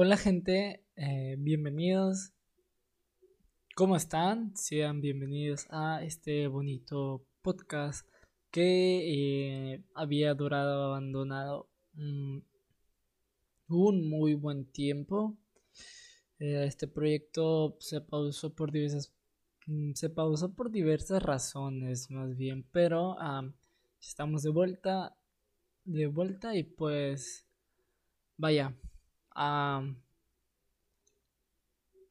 Hola gente, eh, bienvenidos. ¿Cómo están? Sean bienvenidos a este bonito podcast que eh, había durado abandonado un muy buen tiempo. Eh, este proyecto se pausó por diversas mm, se pausó por diversas razones más bien, pero estamos de vuelta de vuelta y pues vaya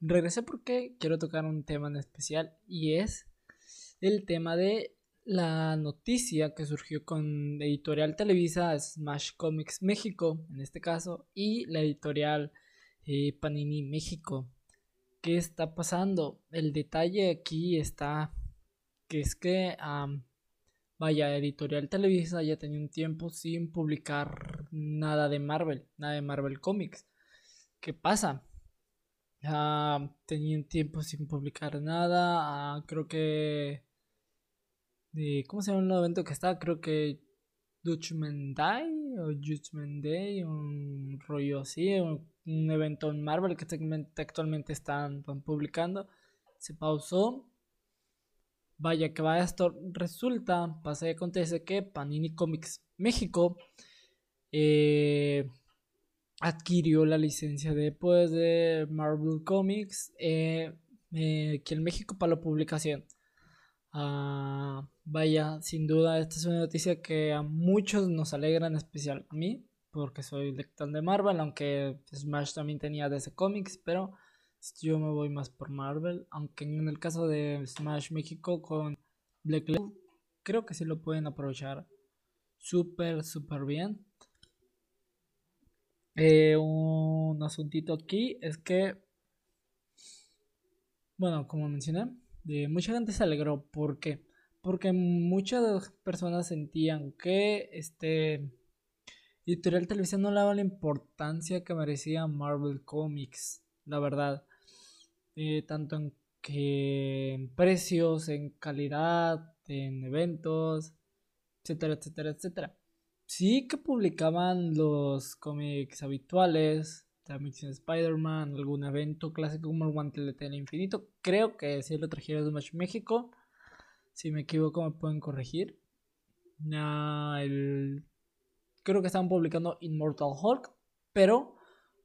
regresé porque quiero tocar un tema en especial y es el tema de la noticia que surgió con editorial Televisa, Smash Comics México en este caso, y la editorial eh, Panini México. ¿Qué está pasando? El detalle aquí está que es que, vaya, editorial Televisa ya tenía un tiempo sin publicar nada de Marvel, nada de Marvel Comics. ¿Qué pasa? Ah, tenía un tiempo sin publicar nada. Ah, creo que. ¿Cómo se llama el evento que está? Creo que Dutchman Day o Judgment Day, un rollo así, un, evento en Marvel que actualmente están, publicando. Se pausó. Vaya que vaya esto. Resulta, pasa y acontece que Panini Comics México eh, adquirió la licencia después de Marvel Comics eh, eh, aquí en México para la publicación. Ah, vaya, sin duda, esta es una noticia que a muchos nos alegra, en especial a mí, porque soy lector de Marvel, aunque Smash también tenía DC Comics, pero yo me voy más por Marvel, aunque en el caso de Smash México con Black Label, creo que sí lo pueden aprovechar súper, súper bien. Eh, un asuntito aquí es que, bueno, como mencioné, mucha gente se alegró. ¿Por qué? Porque muchas personas sentían que este editorial televisión no le daba la importancia que merecía Marvel Comics, la verdad. Eh, tanto en, que en precios, en calidad, en eventos, etcétera, etcétera, etcétera sí que publicaban los cómics habituales, también Spider-Man, algún evento clásico como el Guantelete del Infinito. Creo que sí lo trajeron de Match México. Si me equivoco me pueden corregir. Creo que estaban publicando Immortal Hulk, pero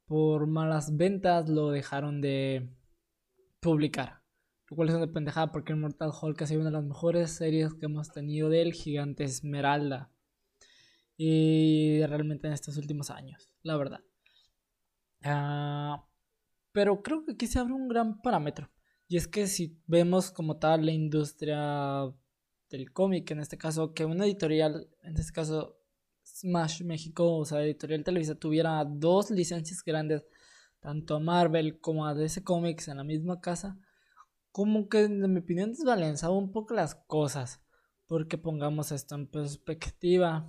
por malas ventas lo dejaron de publicar. Lo cual es una pendejada porque Immortal Hulk ha sido una de las mejores series que hemos tenido del gigante Esmeralda y realmente en estos últimos años, la verdad. Ah, pero creo que aquí se abre un gran parámetro. Y es que si vemos como tal la industria del cómic, en este caso, que una editorial, en este caso Smash México, o sea, editorial Televisa, tuviera dos licencias grandes, tanto a Marvel como a DC Comics en la misma casa, como que en mi opinión desbalanceaba un poco las cosas. Porque pongamos esto en perspectiva.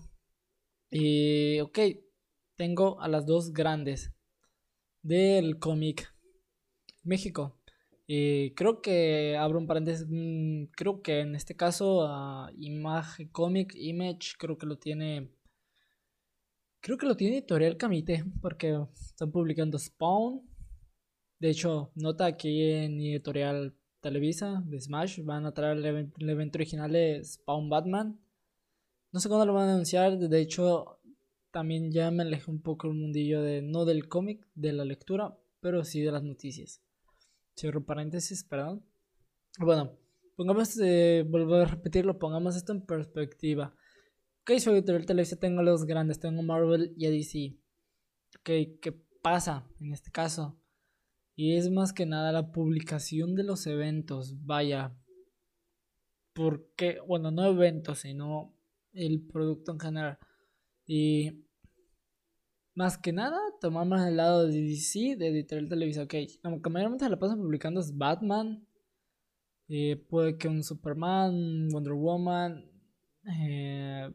Y, ok, tengo a las dos grandes del cómic México. Y creo que abro un paréntesis. Mm, creo que en este caso, uh, Image Comic Image, creo que lo tiene. Creo que lo tiene Editorial Camite, porque están publicando Spawn. De hecho, nota aquí en Editorial Televisa de Smash van a traer el evento original de Spawn Batman. No sé cuándo lo van a anunciar. De hecho, también ya me alejé un poco el mundillo de no del cómic, de la lectura, pero sí de las noticias. Cierro paréntesis, perdón. Bueno, pongamos, eh, vuelvo a repetirlo, pongamos esto en perspectiva. Ok, soy editorial televisión, tengo los grandes, tengo Marvel y DC. Ok, ¿qué pasa en este caso? Y es más que nada la publicación de los eventos, vaya. Porque, bueno, no eventos, sino el producto en general. Y más que nada, tomamos el lado de DC, de Editorial Televisa. Ok, que mayormente se la pasan publicando es Batman. Eh, puede que un Superman, Wonder Woman. Eh,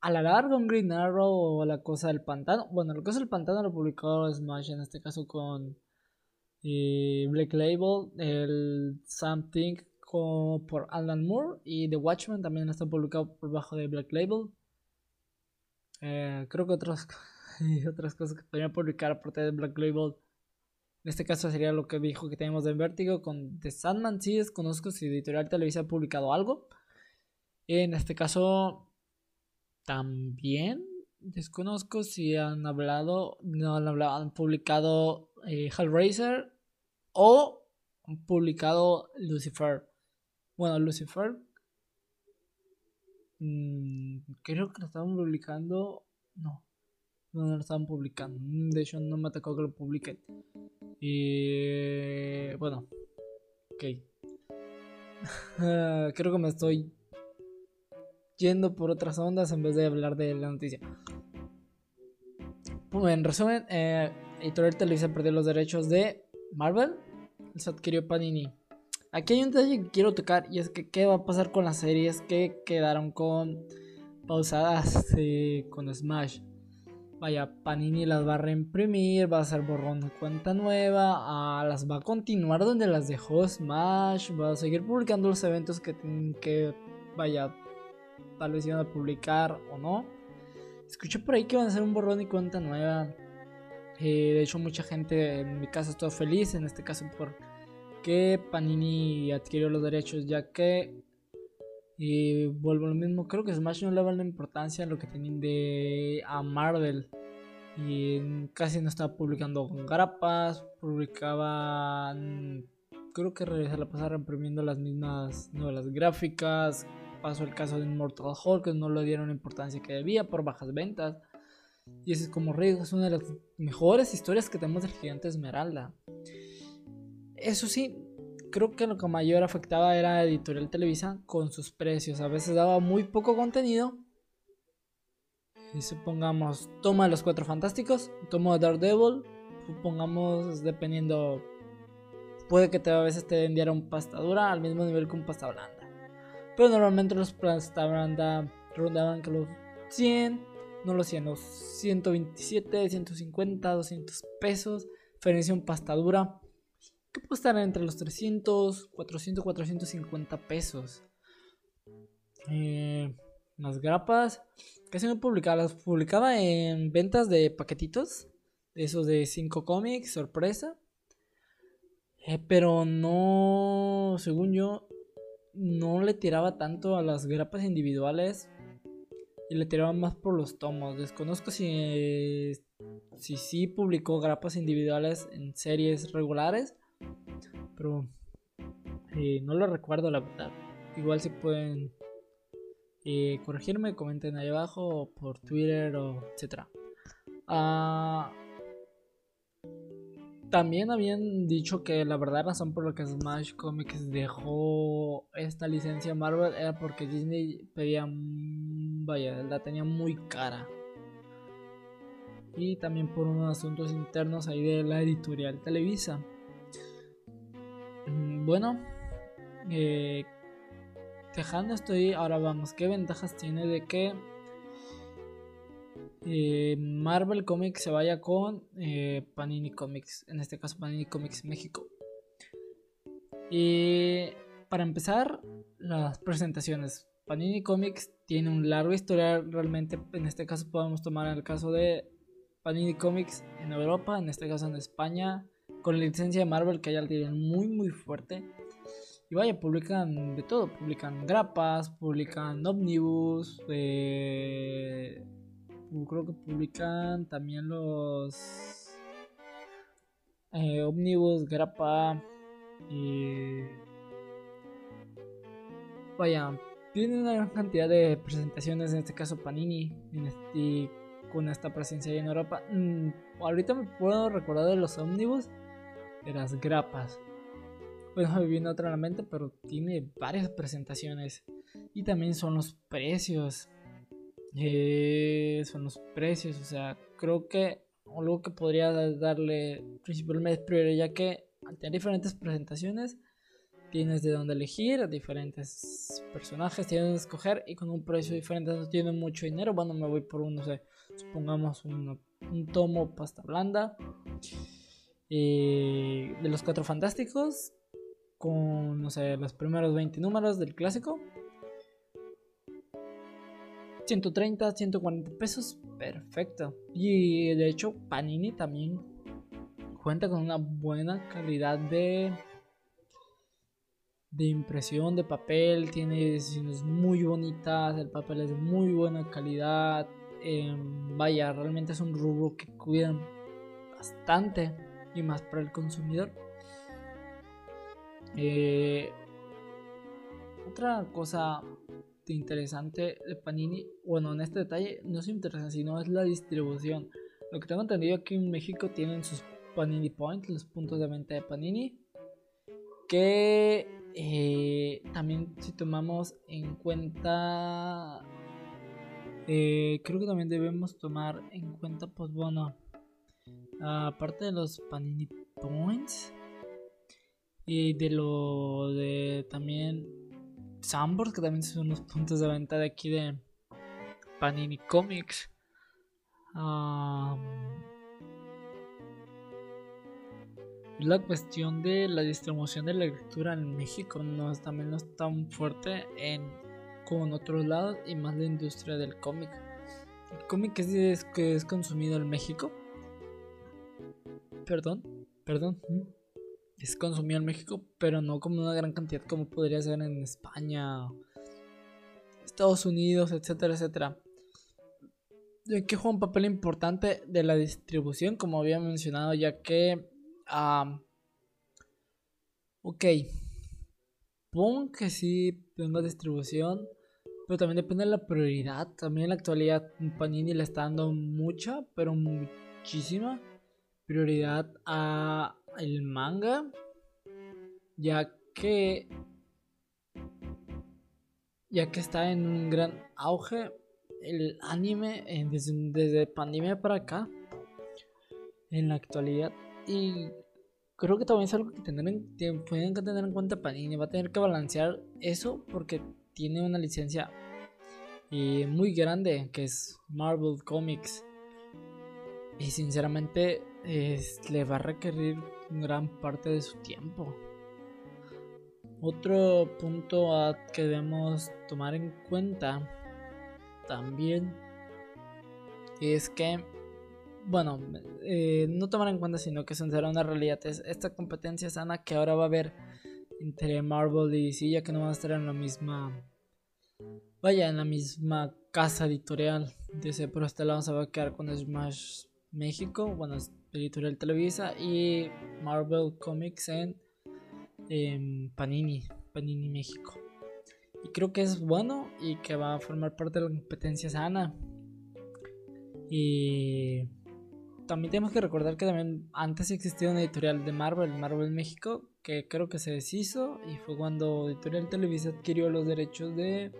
a la larga, un Green Arrow o la cosa del pantano. Bueno, la cosa del pantano lo publicó Smash en este caso con eh, Black Label, el Something por Alan Moore y The Watchmen también está publicado por bajo de Black Label. Eh, creo que otros y otras cosas que podrían publicar aparte de Black Label. En este caso sería lo que dijo que tenemos de Vertigo con The Sandman. Sí, desconozco si Editorial Televisa ha publicado algo. En este caso, también desconozco si han hablado, no han hablado, han publicado eh, Hellraiser o han publicado Lucifer. Bueno, Lucifer Mm, creo que lo estaban publicando. No, no, lo estaban publicando. Mm, de hecho, no me atacó que lo publiquen. Y bueno, ok. creo que me estoy yendo por otras ondas en vez de hablar de la noticia. en resumen, eh, Editorial Televisa perdió los derechos de Marvel. Se adquirió Panini. Aquí hay un detalle que quiero tocar y es que qué va a pasar con las series que quedaron con pausadas eh, con Smash. Vaya, Panini las va a reimprimir, va a hacer borrón de cuenta nueva, ah, las va a continuar donde las dejó Smash, va a seguir publicando los eventos que tienen que, vaya, tal vez iban a publicar o no. Escuché por ahí que van a hacer un borrón de cuenta nueva. Eh, de hecho, mucha gente en mi caso está feliz, en este caso por que Panini adquirió los derechos, ya que, y vuelvo a lo mismo, creo que Smash no le da la importancia a lo que tenían de a Marvel. Y casi no estaba publicando con grapas, publicaban, creo que se la pasaron imprimiendo las mismas novelas gráficas. Pasó el caso de Immortal Hulk, que no le dieron la importancia que debía por bajas ventas. Y ese es como Rey, es una de las mejores historias que tenemos del Gigante Esmeralda. Eso sí, creo que lo que mayor afectaba era Editorial Televisa con sus precios. A veces daba muy poco contenido. Y supongamos, toma los cuatro fantásticos, toma Daredevil, supongamos, dependiendo, puede que a veces te vendiera un pasta dura al mismo nivel que un pasta blanda. Pero normalmente los pasta blanda rondaban que los 100, no los 100, los 127, 150, 200 pesos. Diferencia un pasta dura que puede estar entre los 300, 400, 450 pesos. Eh, las grapas casi no publicaba, las publicaba en ventas de paquetitos, de esos de 5 cómics, sorpresa. Eh, pero no, según yo, no le tiraba tanto a las grapas individuales y le tiraba más por los tomos. Desconozco si, si sí publicó grapas individuales en series regulares pero eh, no lo recuerdo la verdad. Igual si pueden eh, corregirme, comenten ahí abajo por Twitter o etcétera. Ah, también habían dicho que la verdad razón por la que Smash Comics dejó esta licencia Marvel era porque Disney pedía, vaya, la tenía muy cara. Y también por unos asuntos internos ahí de la editorial Televisa. Mm, bueno, eh, dejando esto ahí, ahora vamos. ¿Qué ventajas tiene de que eh, Marvel Comics se vaya con eh, Panini Comics? En este caso, Panini Comics México. Y para empezar, las presentaciones. Panini Comics tiene un largo historial realmente. En este caso podemos tomar el caso de Panini Comics en Europa, en este caso en España, con la licencia de Marvel que ya tienen muy muy fuerte. Y vaya, publican de todo, publican grapas, publican omnibus, eh, creo que publican también los eh, omnibus, grapa y vaya, tienen una gran cantidad de presentaciones, en este caso Panini, con esta presencia en Europa. Mm, ahorita me puedo recordar de los omnibus las grapas. Bueno, me viene otra a la mente, pero tiene varias presentaciones. Y también son los precios. Eh, son los precios. O sea, creo que algo que podría darle principalmente prioridad, ya que tener diferentes presentaciones, tienes de dónde elegir, diferentes personajes tienes que escoger y con un precio diferente no tiene mucho dinero. Bueno, me voy por uno, no supongamos un, un tomo pasta blanda de los Cuatro Fantásticos, con, no sé, los primeros 20 números del clásico. 130, 140 pesos, perfecto. Y de hecho, Panini también cuenta con una buena calidad de de impresión de papel, tiene ediciones muy bonitas, el papel es de muy buena calidad. Em, vaya, realmente es un rubro que cuidan bastante y más para el consumidor. Eh, otra cosa interesante de Panini, bueno, en este detalle no es interesante, sino es la distribución. Lo que tengo entendido aquí en México tienen sus Panini Points, los puntos de venta de Panini, que eh, también si tomamos en cuenta, eh, creo que también debemos tomar en cuenta, pues bueno, aparte de los Panini Points y de lo de también Sambors, que también son los puntos de venta de aquí de Panini Comics. la cuestión de la distribución de la lectura en México no es, también no es tan fuerte en, como en otros lados y más la industria del cómic. El cómic es, que es consumido en México. Perdón, perdón. Es consumido en México, pero no como una gran cantidad como podría ser en España, Estados Unidos, etcétera, etcétera. Que juega un papel importante de la distribución, como había mencionado, ya que ok. Pongo que sí tengo distribución. Pero también depende de la prioridad. También en la actualidad Panini le está dando mucha, pero muchísima prioridad a el manga. Ya que ya que está en un gran auge el anime desde, pandemia para acá en la actualidad y creo que también es algo que que que tener en cuenta Panini. Va a tener que balancear eso porque tiene una licencia eh, muy grande que es Marvel Comics. Y sinceramente le va a requerir gran parte de su tiempo. Otro punto que debemos tomar en cuenta también es que bueno, eh, no tomar en cuenta, sino que será una realidad. Es esta competencia sana que ahora va a haber entre Marvel y DC, ya que no van a estar en la misma. Vaya, en la misma casa editorial. Dice, pero este lado se va a quedar con Smash México, bueno, es editorial Televisa, y Marvel Comics en Panini, Panini México. Y creo que es bueno y que va a formar parte de la competencia sana. Y también tenemos que recordar que también antes existía una editorial de Marvel, Marvel México, que creo que se deshizo y fue cuando Editorial Televisa adquirió los derechos de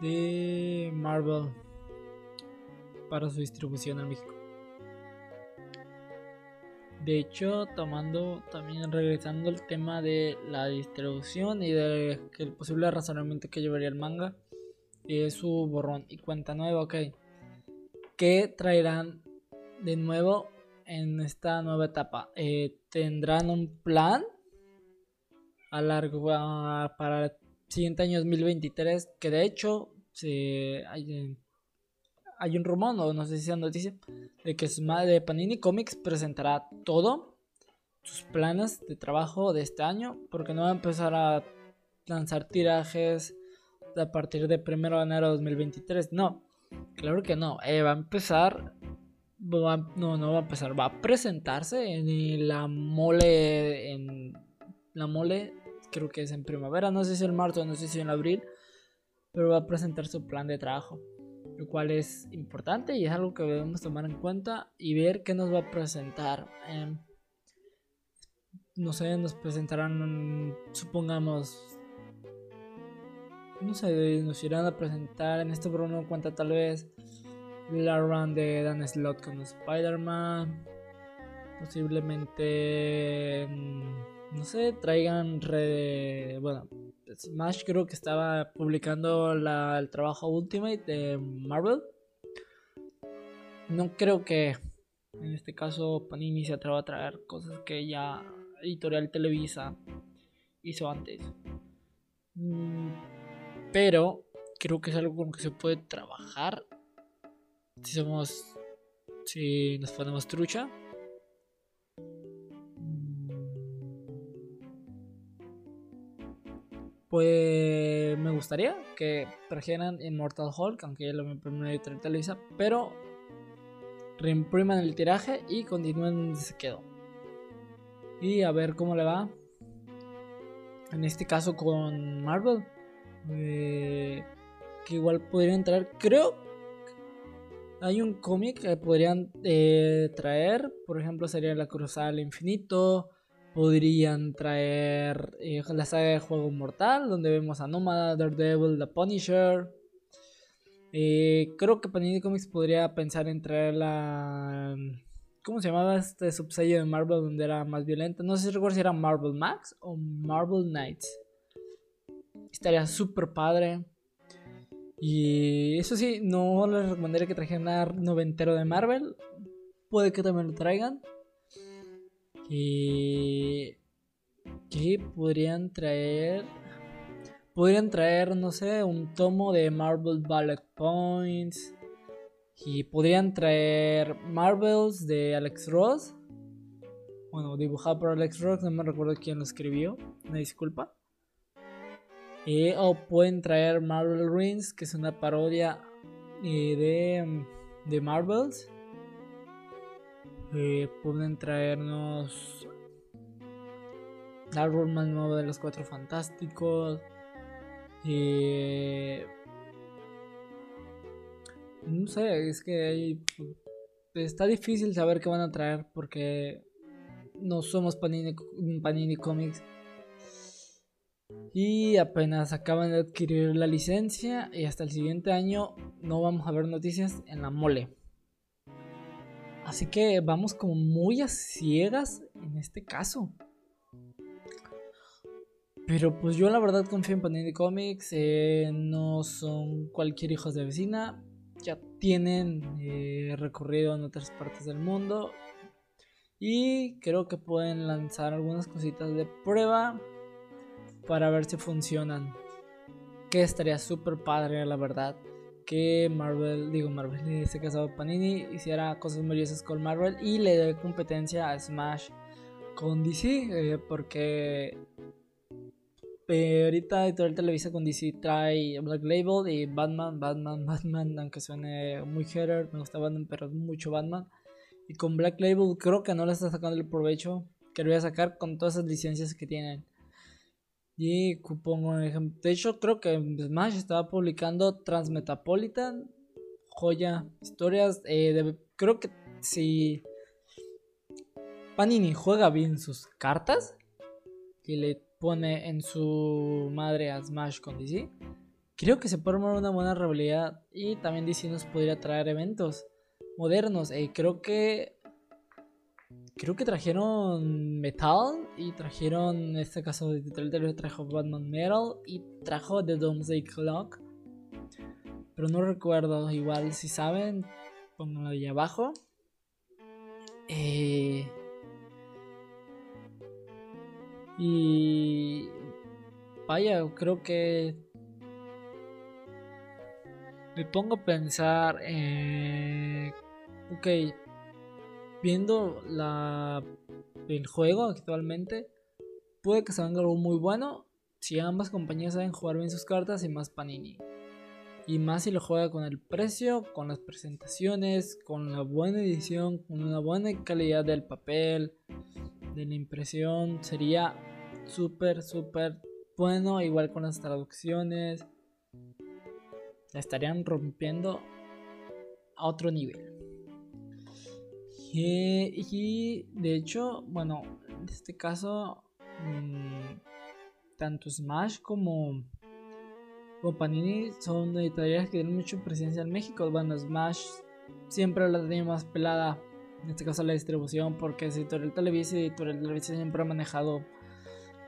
de Marvel para su distribución en México. De hecho, tomando también regresando al tema de la distribución y de que el posible razonamiento que llevaría el manga es su borrón y cuenta nueva, ok. ¿Qué traerán de nuevo en esta nueva etapa. Eh, tendrán un plan a largo para el siguiente año 2023 que de hecho hay, hay, un rumor, no, no sé si es noticia, de que de Panini Comics presentará todo sus planes de trabajo de este año porque no va a empezar a lanzar tirajes a partir de 1 de enero de 2023. No, claro que no. Eh, va a empezar no, no va a empezar, va a presentarse en la mole, en la mole, creo que es en primavera, no sé si en marzo, no sé si en abril, pero va a presentar su plan de trabajo, lo cual es importante y es algo que debemos tomar en cuenta y ver qué nos va a presentar. Em, no sé, nos presentarán, supongamos, no sé, nos irán a presentar en este programa cuenta tal vez la run de Dan Slott con Spider-Man. Posiblemente, mm, no sé, traigan re... Bueno, Smash creo que estaba publicando el trabajo Ultimate de Marvel. No creo que en este caso Panini se atreva a traer cosas que ya Editorial Televisa hizo antes. Mm, pero creo que es algo con lo que se puede trabajar si somos si nos ponemos trucha Pues me gustaría que trajeran Immortal Hulk, aunque ya lo editorial Televisa, pero reimpriman el tiraje y continúen donde se quedó. Y a ver cómo le va. En este caso con Marvel. Eh, que igual podría entrar. Creo. Hay un cómic que podrían eh, traer. Por ejemplo, sería La Cruzada al Infinito podrían traer eh, la saga de Juego Mortal, donde vemos a Nómada, Daredevil, The Punisher. Eh, creo que Panini Comics podría pensar en traer la. ¿Cómo se llamaba este subsello de Marvel donde era más violenta? No sé si recuerdo si era Marvel Max o Marvel Knights. Estaría súper padre. Y eso sí, no les recomendaría que trajeran noventero de Marvel. Puede que también lo traigan. Que, que podrían traer. Podrían traer, no sé, un tomo de Marvel Ballet Points. Y podrían traer Marvels de Alex Ross. Bueno, dibujado por Alex Ross, no me recuerdo quién lo escribió. Me disculpa. o pueden traer Marvel Rings, que es una parodia eh, de, de Marvels. Eh, pueden traernos árbol más nuevo de los cuatro fantásticos. Eh, no sé, es que está difícil saber qué van a traer porque no somos Panini, Panini Comics. Y apenas acaban de adquirir la licencia y hasta el siguiente año no vamos a ver noticias en la mole. Así que vamos como muy a ciegas en este caso. Pero pues yo la verdad confío en Panini Comics. Eh, no son cualquier hijos de vecina. Ya tienen eh, recorrido en otras partes del mundo. Y creo que pueden lanzar algunas cositas de prueba para ver si funcionan. Que estaría súper padre, la verdad que Marvel, digo Marvel, en este caso Panini, hiciera cosas maravillosas con Marvel y le dé competencia a Smash con DC, eh, porque eh, ahorita Editorial Televisa con DC trae Black Label y Batman, Batman, Batman, aunque suene muy hater, me gusta Batman, pero mucho Batman. Y con Black Label creo que no le está sacando el provecho que le voy a sacar con todas esas licencias que tienen. Y pongo un ejemplo. De hecho, creo que Smash estaba publicando Transmetapolitan, joya, historias. Eh, creo que si Panini juega bien sus cartas y le pone en su madre a Smash con DC, creo que se puede armar una buena rivalidad. Y también DC nos podría traer eventos modernos. Eh, creo que creo que trajeron Metal y trajeron, en este caso de trajo Batman Metal y trajo The Doomsday Clock. Pero no recuerdo, igual si saben, pónganlo ahí abajo. Eh, y vaya, creo que me pongo a pensar, eh, ok, viendo el juego actualmente, puede que salga algo muy bueno si ambas compañías saben jugar bien sus cartas y más Panini. Y más si lo juega con el precio, con las presentaciones, con la buena edición, con una buena calidad del papel, de la impresión. Sería súper, súper bueno. Igual con las traducciones. Estarían rompiendo a otro nivel. Y, de hecho, bueno, en este caso, mm, tanto Smash como, Panini son editoriales que tienen mucha presencia en México. Bueno, Smash siempre la tenía más pelada, en este caso la distribución, porque es editorial Televisa y editorial Televisa siempre ha manejado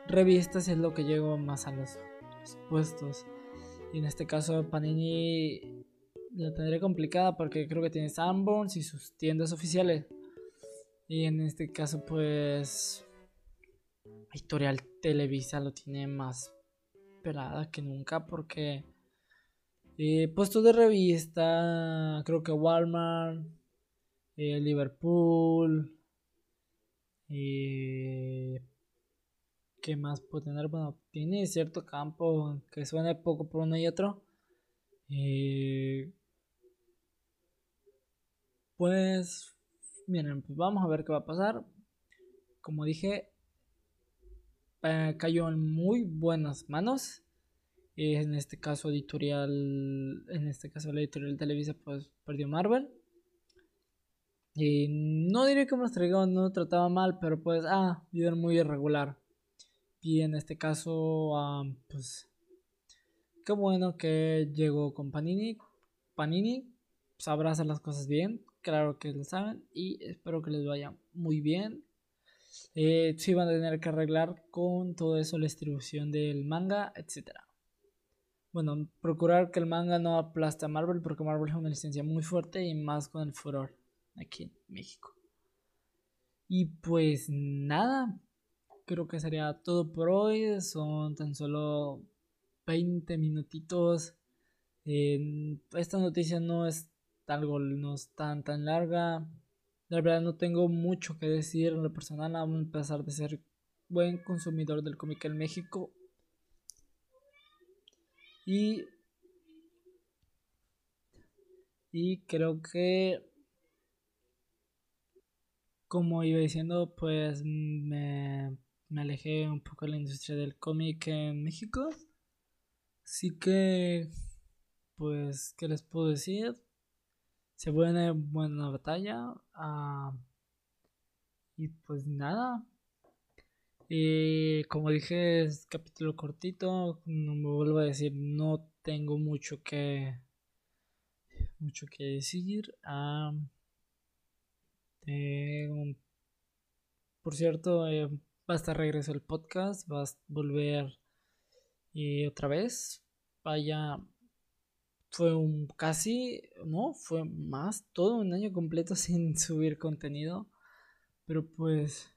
revistas y es lo que llegó más a los, los puestos. Y en este caso, Panini la tendré complicada porque creo que tiene Sanborns y sus tiendas oficiales. Y en este caso, pues. Editorial Televisa lo tiene más pelada que nunca porque. Eh, puestos de revista, creo que Walmart, eh, Liverpool. Eh, ¿Qué más puede tener? Bueno, tiene cierto campo que suene poco por uno y otro. Eh, pues, miren, pues vamos a ver qué va a pasar. Como dije, eh, cayó en muy buenas manos. En este caso editorial, en este caso la editorial Televisa pues perdió Marvel. Y no diré que me no trataba mal, pero pues, ah, era muy irregular. Y en este caso, ah, pues, qué bueno que llegó con Panini. Panini sabrá hacer las cosas bien, claro que lo saben, y espero que les vaya muy bien. Eh, sí van a tener que arreglar con todo eso la distribución del manga, etcétera bueno, procurar que el manga no aplaste a Marvel porque Marvel es una licencia muy fuerte y más con el furor aquí en México. Y pues nada, creo que sería todo por hoy. Son tan solo 20 minutitos. esta noticia no es algo, no es tan tan larga. La verdad no tengo mucho que decir en lo personal, a pesar de ser buen consumidor del cómic en México. Y, y creo que, como iba diciendo, pues me, me alejé un poco de la industria del cómic en México. Así que, pues, ¿qué les puedo decir? Se buena buena batalla. Ah, y pues nada. Y como dije, es capítulo cortito. No me vuelvo a decir, no tengo mucho que mucho que decir. Ah, por cierto, eh, a regreso el podcast. Va a volver y otra vez. Vaya, fue un casi, no, fue más, todo un año completo sin subir contenido. Pero pues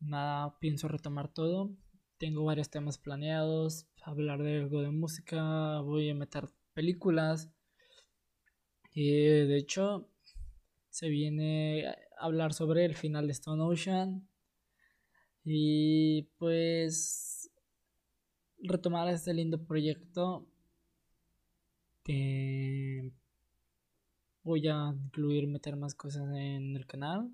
nada, pienso retomar todo. Tengo varios temas planeados, hablar de algo de música, voy a meter películas. Y de hecho, se viene a hablar sobre el final de Stone Ocean. Y pues retomar este lindo proyecto. Que voy a incluir meter más cosas en el canal.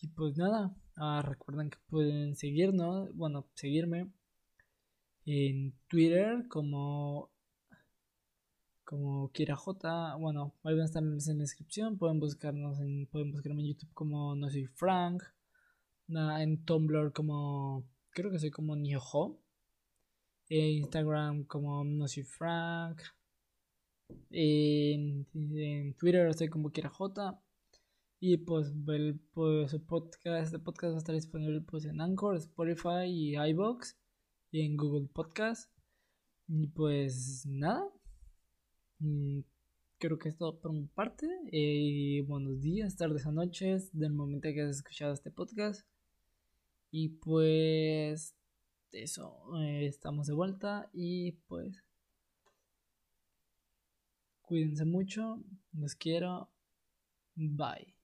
Y pues nada, Ah, recuerden que pueden seguirnos, bueno, seguirme en Twitter como como J. Bueno, ahí van a estar en la descripción. Pueden buscarnos en, pueden buscarme en YouTube como No Soy Frank. en Tumblr como creo que soy como Niojo. En Instagram como No Soy Frank. En, en Twitter estoy como Kira J. Y pues el pues, podcast, este podcast va a estar disponible pues en Anchor, Spotify y iBox y en Google Podcast. Y pues nada. Mm, creo que es todo por mi parte. Y buenos días, tardes o noches del momento que has escuchado este podcast. Y pues eso, eh, estamos de vuelta y pues cuídense mucho, los quiero, bye.